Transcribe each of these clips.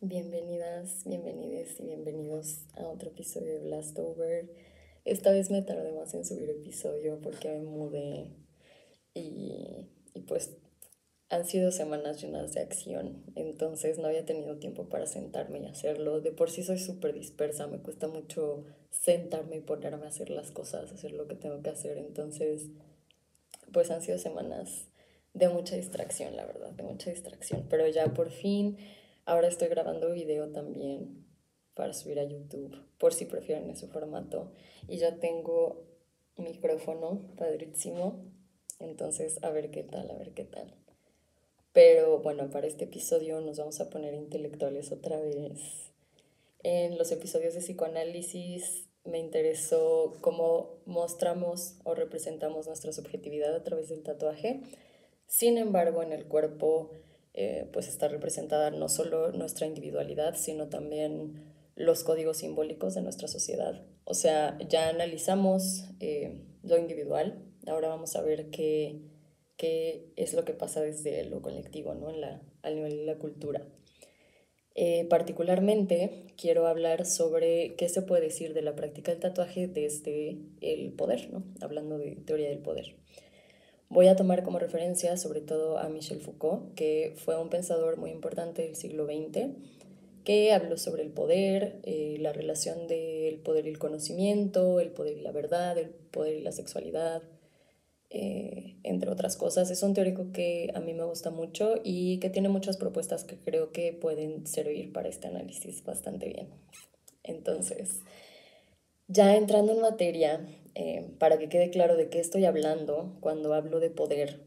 Bienvenidas, bienvenides y bienvenidos a otro episodio de Blastover. Esta vez me tardé más en subir episodio porque me mudé y, y pues han sido semanas llenas de acción, entonces no había tenido tiempo para sentarme y hacerlo. De por sí soy súper dispersa, me cuesta mucho sentarme y ponerme a hacer las cosas, hacer lo que tengo que hacer, entonces pues han sido semanas de mucha distracción, la verdad, de mucha distracción, pero ya por fin Ahora estoy grabando video también para subir a YouTube, por si prefieren ese formato. Y ya tengo micrófono padrísimo. Entonces, a ver qué tal, a ver qué tal. Pero bueno, para este episodio nos vamos a poner intelectuales otra vez. En los episodios de psicoanálisis me interesó cómo mostramos o representamos nuestra subjetividad a través del tatuaje. Sin embargo, en el cuerpo eh, pues está representada no solo nuestra individualidad, sino también los códigos simbólicos de nuestra sociedad. O sea, ya analizamos eh, lo individual, ahora vamos a ver qué, qué, es lo que pasa desde lo colectivo, ¿no? En la, al nivel de la cultura. Eh, particularmente quiero hablar sobre qué se puede decir de la práctica del tatuaje desde el poder, ¿no? hablando de teoría del poder. Voy a tomar como referencia sobre todo a Michel Foucault, que fue un pensador muy importante del siglo XX, que habló sobre el poder, eh, la relación del poder y el conocimiento, el poder y la verdad, el poder y la sexualidad, eh, entre otras cosas. Es un teórico que a mí me gusta mucho y que tiene muchas propuestas que creo que pueden servir para este análisis bastante bien. Entonces, ya entrando en materia, eh, para que quede claro de qué estoy hablando cuando hablo de poder,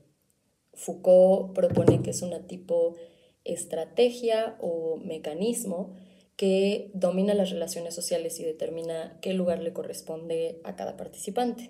Foucault propone que es una tipo estrategia o mecanismo que domina las relaciones sociales y determina qué lugar le corresponde a cada participante.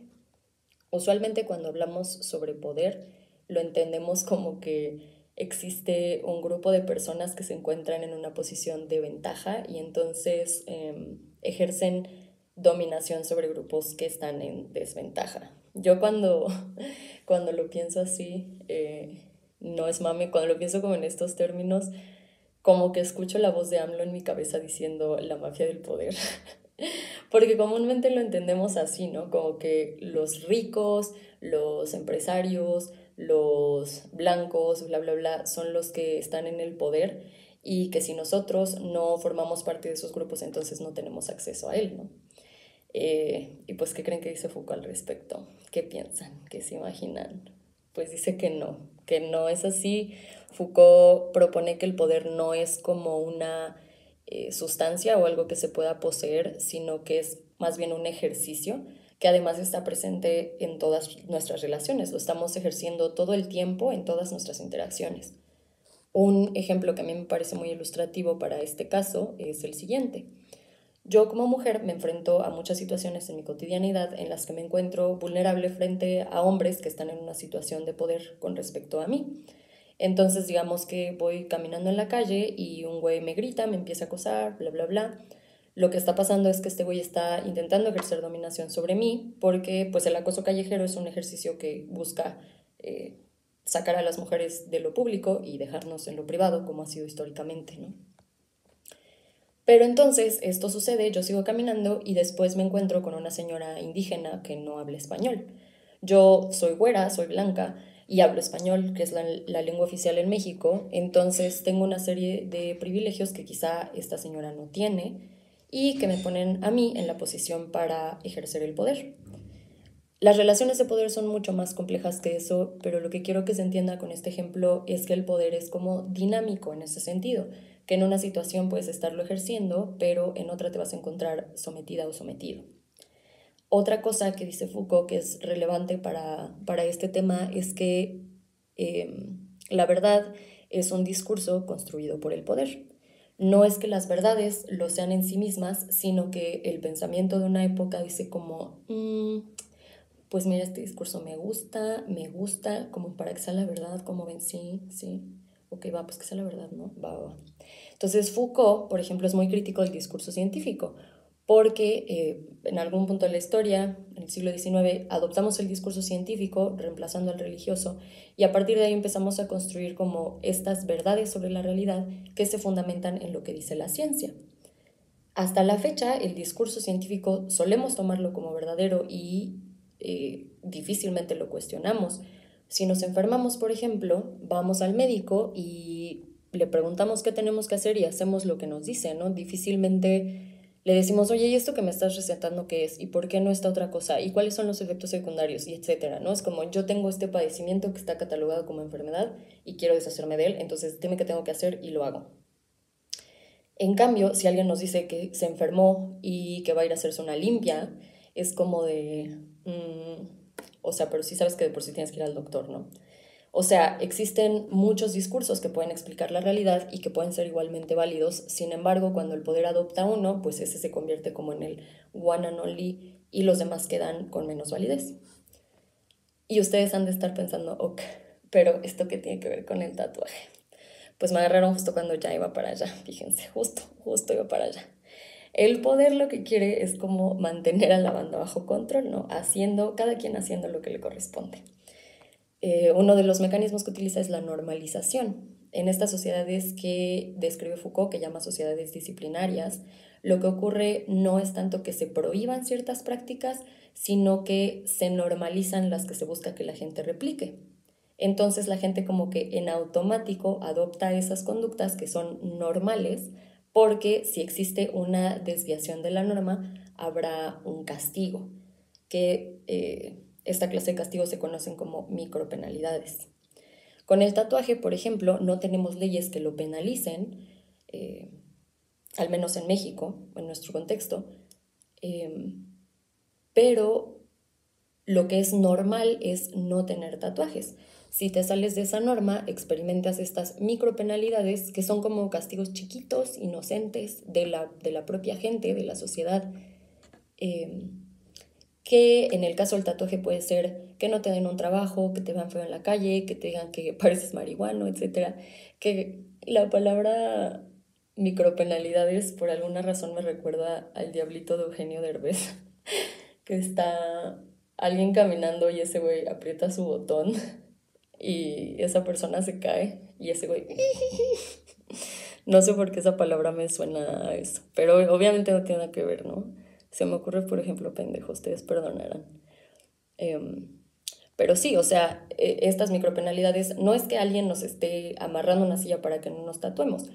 Usualmente cuando hablamos sobre poder, lo entendemos como que existe un grupo de personas que se encuentran en una posición de ventaja y entonces em, ejercen dominación sobre grupos que están en desventaja. Yo cuando, cuando lo pienso así, eh, no es mame, cuando lo pienso como en estos términos, como que escucho la voz de AMLO en mi cabeza diciendo la mafia del poder. Porque comúnmente lo entendemos así, ¿no? Como que los ricos, los empresarios, los blancos, bla, bla, bla, son los que están en el poder y que si nosotros no formamos parte de esos grupos, entonces no tenemos acceso a él, ¿no? Eh, y pues, ¿qué creen que dice Foucault al respecto? ¿Qué piensan? ¿Qué se imaginan? Pues dice que no, que no es así. Foucault propone que el poder no es como una eh, sustancia o algo que se pueda poseer, sino que es más bien un ejercicio que además está presente en todas nuestras relaciones. Lo estamos ejerciendo todo el tiempo en todas nuestras interacciones. Un ejemplo que a mí me parece muy ilustrativo para este caso es el siguiente. Yo como mujer me enfrento a muchas situaciones en mi cotidianidad en las que me encuentro vulnerable frente a hombres que están en una situación de poder con respecto a mí. Entonces digamos que voy caminando en la calle y un güey me grita, me empieza a acosar, bla, bla, bla. Lo que está pasando es que este güey está intentando ejercer dominación sobre mí porque pues el acoso callejero es un ejercicio que busca eh, sacar a las mujeres de lo público y dejarnos en lo privado como ha sido históricamente, ¿no? Pero entonces esto sucede, yo sigo caminando y después me encuentro con una señora indígena que no habla español. Yo soy güera, soy blanca y hablo español, que es la, lengua oficial en México, entonces tengo una serie de privilegios que quizá esta señora no tiene y que me ponen a mí en la posición para ejercer el poder. Las relaciones de poder son mucho más complejas que eso, pero lo que quiero que se entienda con este ejemplo es que el poder es como dinámico en ese sentido que en una situación puedes estarlo ejerciendo, pero en otra te vas a encontrar sometida o sometido. Otra cosa que dice Foucault que es relevante para, este tema es que em, la verdad es un discurso construido por el poder. No es que las verdades lo sean en sí mismas, sino que el pensamiento de una época dice como, mm, pues mira, este discurso me gusta, me gusta, como para que sea la verdad, como ven, sí, sí, ok, va, pues que sea la verdad, ¿no? Va, va. Entonces Foucault, por ejemplo, es muy crítico del discurso científico, porque eh, en algún punto de la historia, en el siglo XIX, adoptamos el discurso científico reemplazando al religioso y a partir de ahí empezamos a construir como estas verdades sobre la realidad que se fundamentan en lo que dice la ciencia. Hasta la fecha, el discurso científico solemos tomarlo como verdadero y eh, difícilmente lo cuestionamos. Si nos enfermamos, por ejemplo, vamos al médico y le preguntamos qué tenemos que hacer y hacemos lo que nos dice, ¿no? Difícilmente le decimos, oye, ¿y esto que me estás recetando qué es? ¿Y por qué no está otra cosa? ¿Y cuáles son los efectos secundarios? Y etcétera, ¿no? Es como, yo tengo este padecimiento que está catalogado como enfermedad y quiero deshacerme de él, entonces dime qué tengo que hacer y lo hago. En cambio, si alguien nos dice que se enfermó y que va a ir a hacerse una limpia, es como de, mm, o sea, pero sí sabes que de por sí tienes que ir al doctor, ¿no? O sea, existen muchos discursos que pueden explicar la realidad y que pueden ser igualmente válidos, sin embargo, cuando el poder adopta uno, pues ese se convierte como en el one and only y los demás quedan con menos validez. Y ustedes han de estar pensando, ok, pero ¿esto qué tiene que ver con el tatuaje? Pues me agarraron justo cuando ya iba para allá, fíjense, justo, justo iba para allá. El poder lo que quiere es como mantener a la banda bajo control, ¿no? Haciendo, cada quien haciendo lo que le corresponde. Eh, uno de los mecanismos que utiliza es la normalización. En estas sociedades que describe Foucault, que llama sociedades disciplinarias, lo que ocurre no es tanto que se prohíban ciertas prácticas, sino que se normalizan las que se busca que la gente replique. Entonces la gente como que en automático adopta esas conductas que son normales, porque si existe una desviación de la norma, habrá un castigo, que eh, esta clase de castigos se conocen como micropenalidades. Con el tatuaje, por ejemplo, no tenemos leyes que lo penalicen, eh, al menos en México, en nuestro contexto, em, pero lo que es normal es no tener tatuajes. Si te sales de esa norma, experimentas estas micropenalidades que son como castigos chiquitos, inocentes de la, de la propia gente, de la sociedad. Em, que en el caso del tatuaje puede ser que no te den un trabajo, que te vean feo en la calle, que te digan que pareces marihuano, etc. Que la palabra micropenalidades por alguna razón me recuerda al diablito de Eugenio Derbez, que está alguien caminando y ese güey aprieta su botón y esa persona se cae y ese güey... No sé por qué esa palabra me suena a eso, pero obviamente no tiene nada que ver, ¿no? Se me ocurre, por ejemplo, pendejo, ustedes perdonarán. Em, pero sí, o sea, e, estas micropenalidades no es que alguien nos esté amarrando una silla para que no nos tatuemos.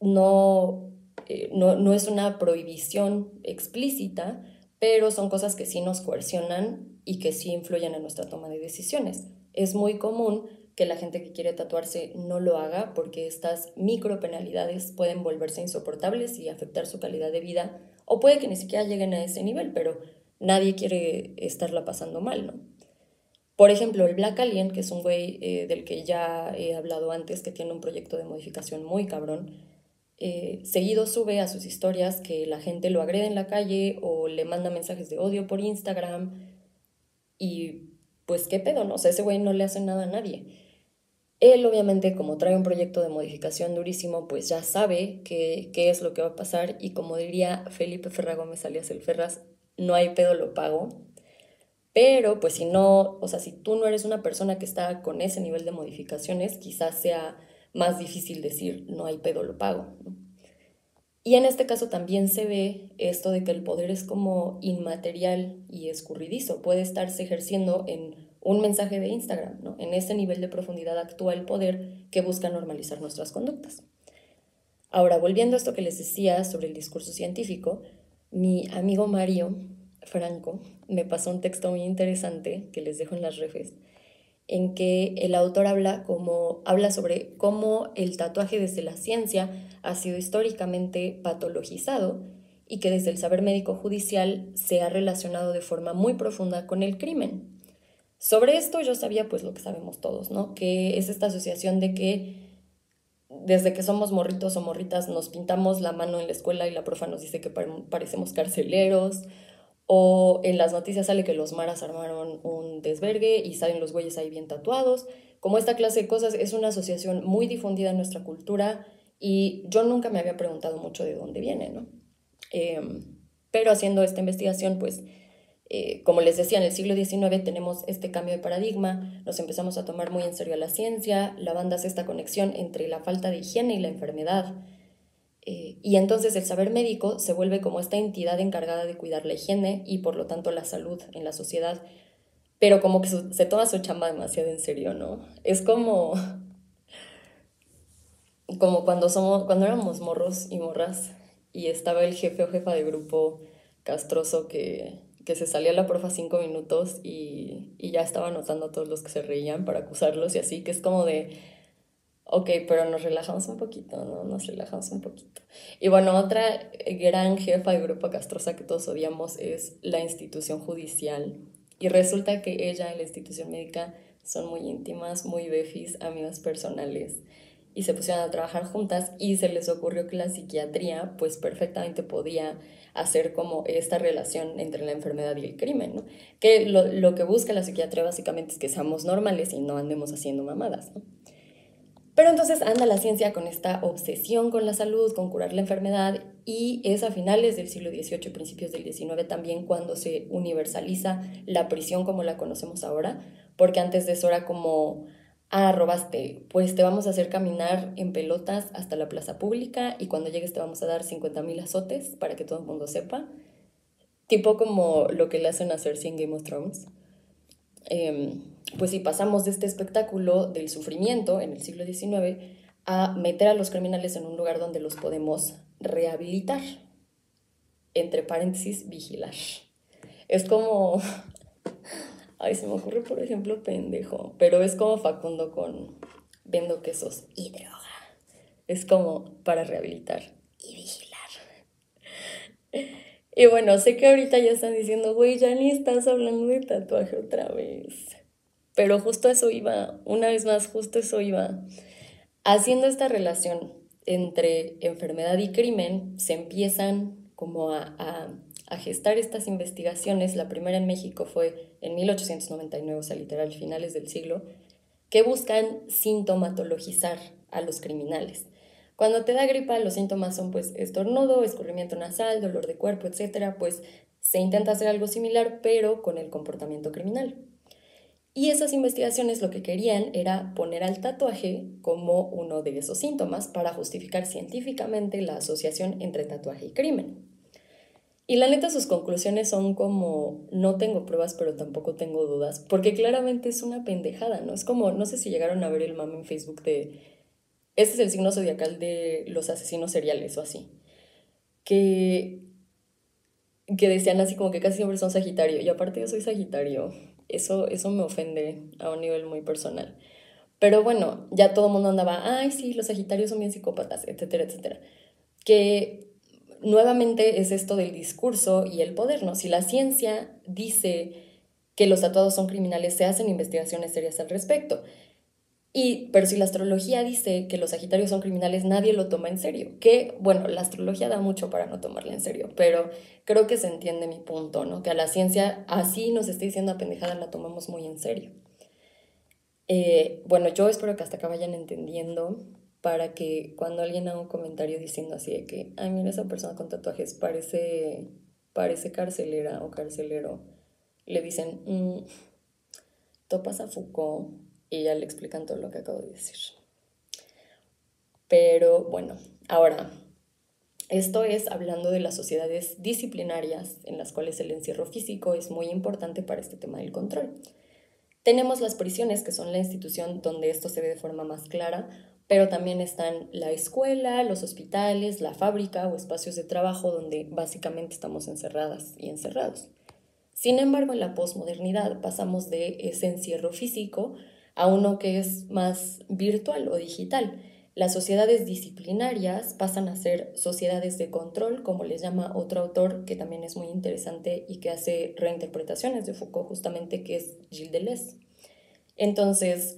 No, eh, no, no es una prohibición explícita, pero son cosas que sí nos coercionan y que sí influyen en nuestra toma de decisiones. Es muy común que la gente que quiere tatuarse no lo haga porque estas micropenalidades pueden volverse insoportables y afectar su calidad de vida o puede que ni siquiera lleguen a ese nivel, pero nadie quiere estarla pasando mal, ¿no? Por ejemplo, el Black Alien, que es un güey eh, del que ya he hablado antes, que tiene un proyecto de modificación muy cabrón, eh, seguido sube a sus historias que la gente lo agrede en la calle o le manda mensajes de odio por Instagram y pues qué pedo, ¿no? O sea, ese güey no le hace nada a nadie. Él obviamente como trae un proyecto de modificación durísimo, pues ya sabe qué, es lo que va a pasar y como diría Felipe Ferra Gómez alias El Ferraz, no hay pedo, lo pago. Pero pues si no, o sea, si tú no eres una persona que está con ese nivel de modificaciones, quizás sea más difícil decir no hay pedo, lo pago. Y en este caso también se ve esto de que el poder es como inmaterial y escurridizo, puede estarse ejerciendo en un mensaje de Instagram. ¿no? En ese nivel de profundidad actúa el poder que busca normalizar nuestras conductas. Ahora, volviendo a esto que les decía sobre el discurso científico, mi amigo Mario Franco me pasó un texto muy interesante que les dejo en las refes, en que el autor habla, como, habla sobre cómo el tatuaje desde la ciencia ha sido históricamente patologizado y que desde el saber médico judicial se ha relacionado de forma muy profunda con el crimen. Sobre esto yo sabía pues lo que sabemos todos, ¿no? Que es esta asociación de que desde que somos morritos o morritas nos pintamos la mano en la escuela y la profa nos dice que parecemos carceleros, o en las noticias sale que los maras armaron un desvergue y salen los güeyes ahí bien tatuados. Como esta clase de cosas es una asociación muy difundida en nuestra cultura y yo nunca me había preguntado mucho de dónde viene, ¿no? Em, pero haciendo esta investigación, pues, eh, como les decía, en el siglo XIX tenemos este cambio de paradigma, nos empezamos a tomar muy en serio la ciencia, la banda hace esta conexión entre la falta de higiene y la enfermedad. Eh, y entonces el saber médico se vuelve como esta entidad encargada de cuidar la higiene y por lo tanto la salud en la sociedad, pero como que se toma su chamba demasiado en serio, ¿no? Es como como cuando somos cuando éramos morros y morras y estaba el jefe o jefa de grupo castroso que, se salía a la profa cinco minutos y, y ya estaba anotando a todos los que se reían para acusarlos y así, que es como de, ok, pero nos relajamos un poquito, ¿no? Nos relajamos un poquito. Y bueno, otra gran jefa de grupo castrosa que todos odiamos es la institución judicial. Y resulta que ella y la institución médica son muy íntimas, muy befis, amigas personales y se pusieron a trabajar juntas y se les ocurrió que la psiquiatría pues perfectamente podía hacer como esta relación entre la enfermedad y el crimen, ¿no? Que lo, lo que busca la psiquiatría básicamente es que seamos normales y no andemos haciendo mamadas, ¿no? Pero entonces anda la ciencia con esta obsesión con la salud, con curar la enfermedad, y es a finales del siglo XVIII, principios del XIX también cuando se universaliza la prisión como la conocemos ahora, porque antes de eso era como ah, robaste, pues te vamos a hacer caminar en pelotas hasta la plaza pública y cuando llegues te vamos a dar 50 mil azotes para que todo el mundo sepa. Tipo como lo que le hacen a Cersei en Game of Thrones. Em, pues si pasamos de este espectáculo del sufrimiento en el siglo XIX a meter a los criminales en un lugar donde los podemos rehabilitar. Entre paréntesis, vigilar. Es como Ay, se me ocurre, por ejemplo, pendejo. Pero es como Facundo con vendo quesos y droga. Es como para rehabilitar y vigilar. Y bueno, sé que ahorita ya están diciendo, güey, ya ni estás hablando de tatuaje otra vez. Pero justo eso iba, una vez más, justo eso iba. Haciendo esta relación entre enfermedad y crimen, se empiezan como a a gestar estas investigaciones, la primera en México fue en 1899, o sea, literal, finales del siglo, que buscan sintomatologizar a los criminales. Cuando te da gripa, los síntomas son pues estornudo, escurrimiento nasal, dolor de cuerpo, etc. Pues se intenta hacer algo similar, pero con el comportamiento criminal. Y esas investigaciones lo que querían era poner al tatuaje como uno de esos síntomas para justificar científicamente la asociación entre tatuaje y crimen. Y la neta, sus conclusiones son como, no tengo pruebas, pero tampoco tengo dudas, porque claramente es una pendejada, ¿no? Es como, no sé si llegaron a ver el mame en Facebook de, este es el signo zodiacal de los asesinos seriales o así, que, que decían así como que casi siempre son Sagitario, y aparte yo soy Sagitario, eso, eso me ofende a un nivel muy personal. Pero bueno, ya todo el mundo andaba, ay, sí, los Sagitarios son bien psicópatas, etcétera, etcétera. Que nuevamente es esto del discurso y el poder, ¿no? Si la ciencia dice que los tatuados son criminales, se hacen investigaciones serias al respecto. Y, pero si la astrología dice que los Sagitarios son criminales, nadie lo toma en serio. Que, bueno, la astrología da mucho para no tomarla en serio, pero creo que se entiende mi punto, ¿no? Que a la ciencia, así nos esté diciendo a pendejada, la tomamos muy en serio. Eh, bueno, yo espero que hasta acá vayan entendiendo para que cuando alguien haga un comentario diciendo así de que, ay, mira, esa persona con tatuajes parece, parece carcelera o carcelero, le dicen, mmm, topas a Foucault y ya le explican todo lo que acabo de decir. Pero bueno, ahora, esto es hablando de las sociedades disciplinarias en las cuales el encierro físico es muy importante para este tema del control. Tenemos las prisiones, que son la institución donde esto se ve de forma más clara, pero también están la escuela, los hospitales, la fábrica o espacios de trabajo donde básicamente estamos encerradas y encerrados. Sin embargo, en la posmodernidad pasamos de ese encierro físico a uno que es más virtual o digital. Las sociedades disciplinarias pasan a ser sociedades de control, como les llama otro autor que también es muy interesante y que hace reinterpretaciones de Foucault, justamente que es Gilles Deleuze. Entonces,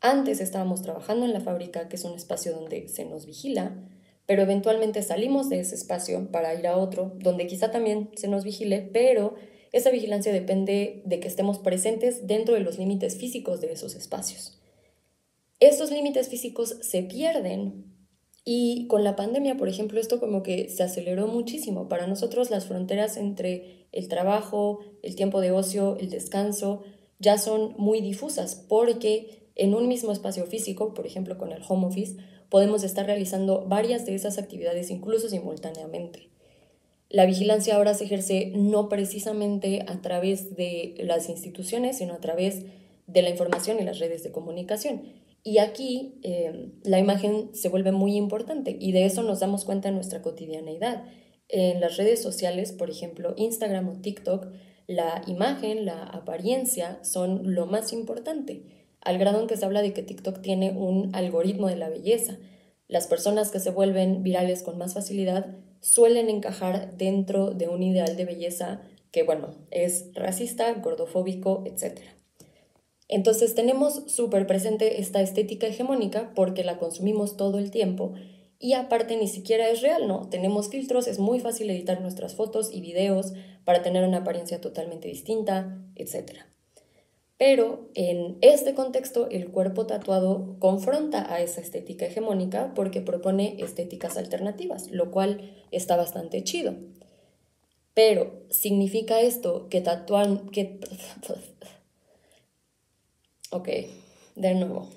antes estábamos trabajando en la fábrica, que es un espacio donde se nos vigila, pero eventualmente salimos de ese espacio para ir a otro, donde quizá también se nos vigile, pero esa vigilancia depende de que estemos presentes dentro de los límites físicos de esos espacios. Estos límites físicos se pierden Y con la pandemia, por ejemplo, esto como que se aceleró muchísimo. Para nosotros las fronteras entre el trabajo, el tiempo de ocio, el descanso, ya son muy difusas porque en un mismo espacio físico, por ejemplo con el home office, podemos estar realizando varias de esas actividades incluso simultáneamente. La vigilancia ahora se ejerce no precisamente a través de las instituciones, sino a través de la información y las redes de comunicación. Y aquí eh, la imagen se vuelve muy importante y de eso nos damos cuenta en nuestra cotidianeidad. En las redes sociales, por ejemplo, Instagram o TikTok, la imagen, la apariencia son lo más importante, al grado en que se habla de que TikTok tiene un algoritmo de la belleza. Las personas que se vuelven virales con más facilidad suelen encajar dentro de un ideal de belleza que, bueno, es racista, gordofóbico, etc. Entonces tenemos súper presente esta estética hegemónica porque la consumimos todo el tiempo y aparte ni siquiera es real, ¿no? Tenemos filtros, es muy fácil editar nuestras fotos y videos para tener una apariencia totalmente distinta, etc. Pero en este contexto, el cuerpo tatuado confronta a esa estética hegemónica porque propone estéticas alternativas, lo cual está bastante chido. Pero, ¿significa esto que tatuan... que... ok, de nuevo.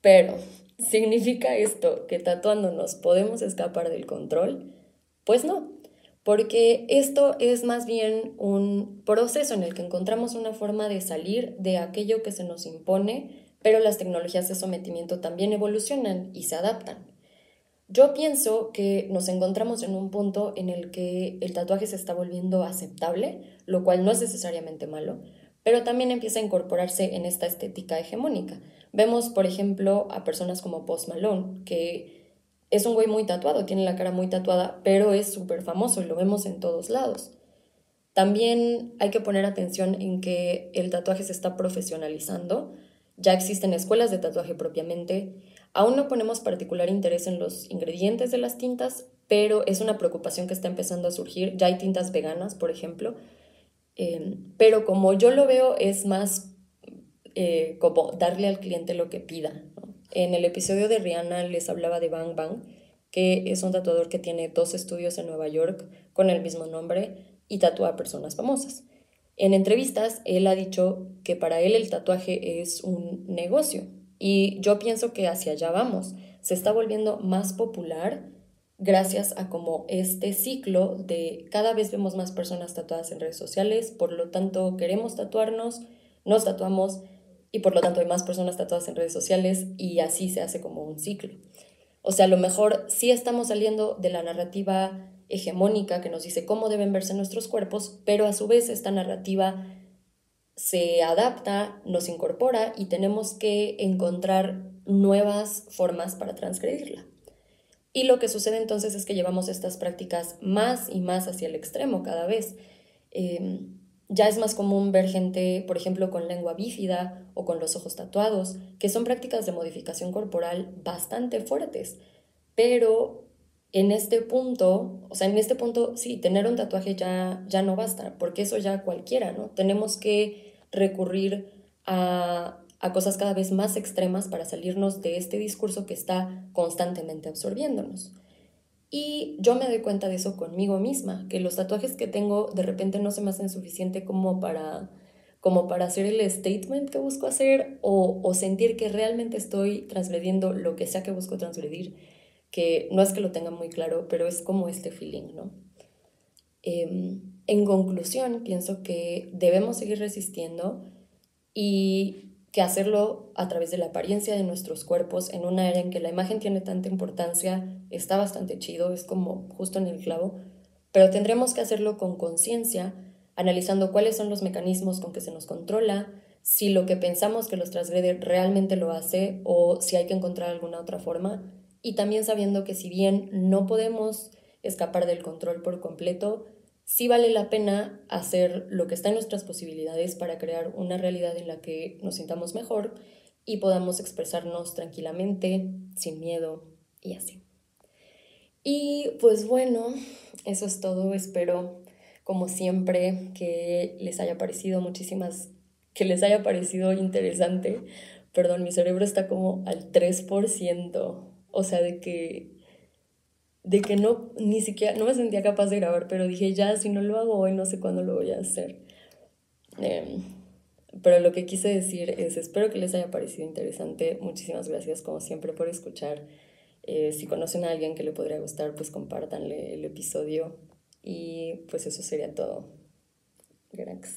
Pero, ¿significa esto que tatuándonos podemos escapar del control? Pues no porque esto es más bien un proceso en el que encontramos una forma de salir de aquello que se nos impone, pero las tecnologías de sometimiento también evolucionan y se adaptan. Yo pienso que nos encontramos en un punto en el que el tatuaje se está volviendo aceptable, lo cual no es necesariamente malo, pero también empieza a incorporarse en esta estética hegemónica. Vemos, por ejemplo, a personas como Post Malone, que es un güey muy tatuado, tiene la cara muy tatuada, pero es súper famoso y lo vemos en todos lados. También hay que poner atención en que el tatuaje se está profesionalizando, ya existen escuelas de tatuaje propiamente, aún no ponemos particular interés en los ingredientes de las tintas, pero es una preocupación que está empezando a surgir, ya hay tintas veganas, por ejemplo, eh, pero como yo lo veo es más eh, como darle al cliente lo que pida, en el episodio de Rihanna les hablaba de Bang Bang, que es un tatuador que tiene dos estudios en Nueva York con el mismo nombre y tatúa a personas famosas. En entrevistas, él ha dicho que para él el tatuaje es un negocio y yo pienso que hacia allá vamos. Se está volviendo más popular gracias a como este ciclo de cada vez vemos más personas tatuadas en redes sociales, por lo tanto queremos tatuarnos, nos tatuamos y por lo tanto hay más personas tatuadas en redes sociales y así se hace como un ciclo. O sea, a lo mejor sí estamos saliendo de la narrativa hegemónica que nos dice cómo deben verse nuestros cuerpos, pero a su vez esta narrativa se adapta, nos incorpora y tenemos que encontrar nuevas formas para transgredirla. Y lo que sucede entonces es que llevamos estas prácticas más y más hacia el extremo cada vez. Em, ya es más común ver gente, por ejemplo, con lengua bífida o con los ojos tatuados, que son prácticas de modificación corporal bastante fuertes. Pero en este punto, o sea, en este punto, sí, tener un tatuaje ya, ya no basta, porque eso ya cualquiera, ¿no? Tenemos que recurrir a, a cosas cada vez más extremas para salirnos de este discurso que está constantemente absorbiéndonos. Y yo me doy cuenta de eso conmigo misma, que los tatuajes que tengo de repente no se me hacen suficiente como para, como para hacer el statement que busco hacer o, o sentir que realmente estoy transgrediendo lo que sea que busco transgredir, que no es que lo tenga muy claro, pero es como este feeling, ¿no? Em, en conclusión, pienso que debemos seguir resistiendo y que hacerlo a través de la apariencia de nuestros cuerpos en una era en que la imagen tiene tanta importancia, está bastante chido, es como justo en el clavo, pero tendremos que hacerlo con conciencia, analizando cuáles son los mecanismos con que se nos controla, si lo que pensamos que los transgrede realmente lo hace o si hay que encontrar alguna otra forma, y también sabiendo que si bien no podemos escapar del control por completo, sí vale la pena hacer lo que está en nuestras posibilidades para crear una realidad en la que nos sintamos mejor y podamos expresarnos tranquilamente, sin miedo y así. Y pues bueno, eso es todo. Espero, como siempre, que les haya parecido muchísimas, que les haya parecido interesante. Perdón, mi cerebro está como al 3%, o sea, de que de que no, ni siquiera, no me sentía capaz de grabar, pero dije, ya, si no lo hago hoy, no sé cuándo lo voy a hacer. Em, pero lo que quise decir es, espero que les haya parecido interesante. Muchísimas gracias, como siempre, por escuchar. Eh, si conocen a alguien que le podría gustar, pues compártanle el episodio. Y pues eso sería todo. Gracias.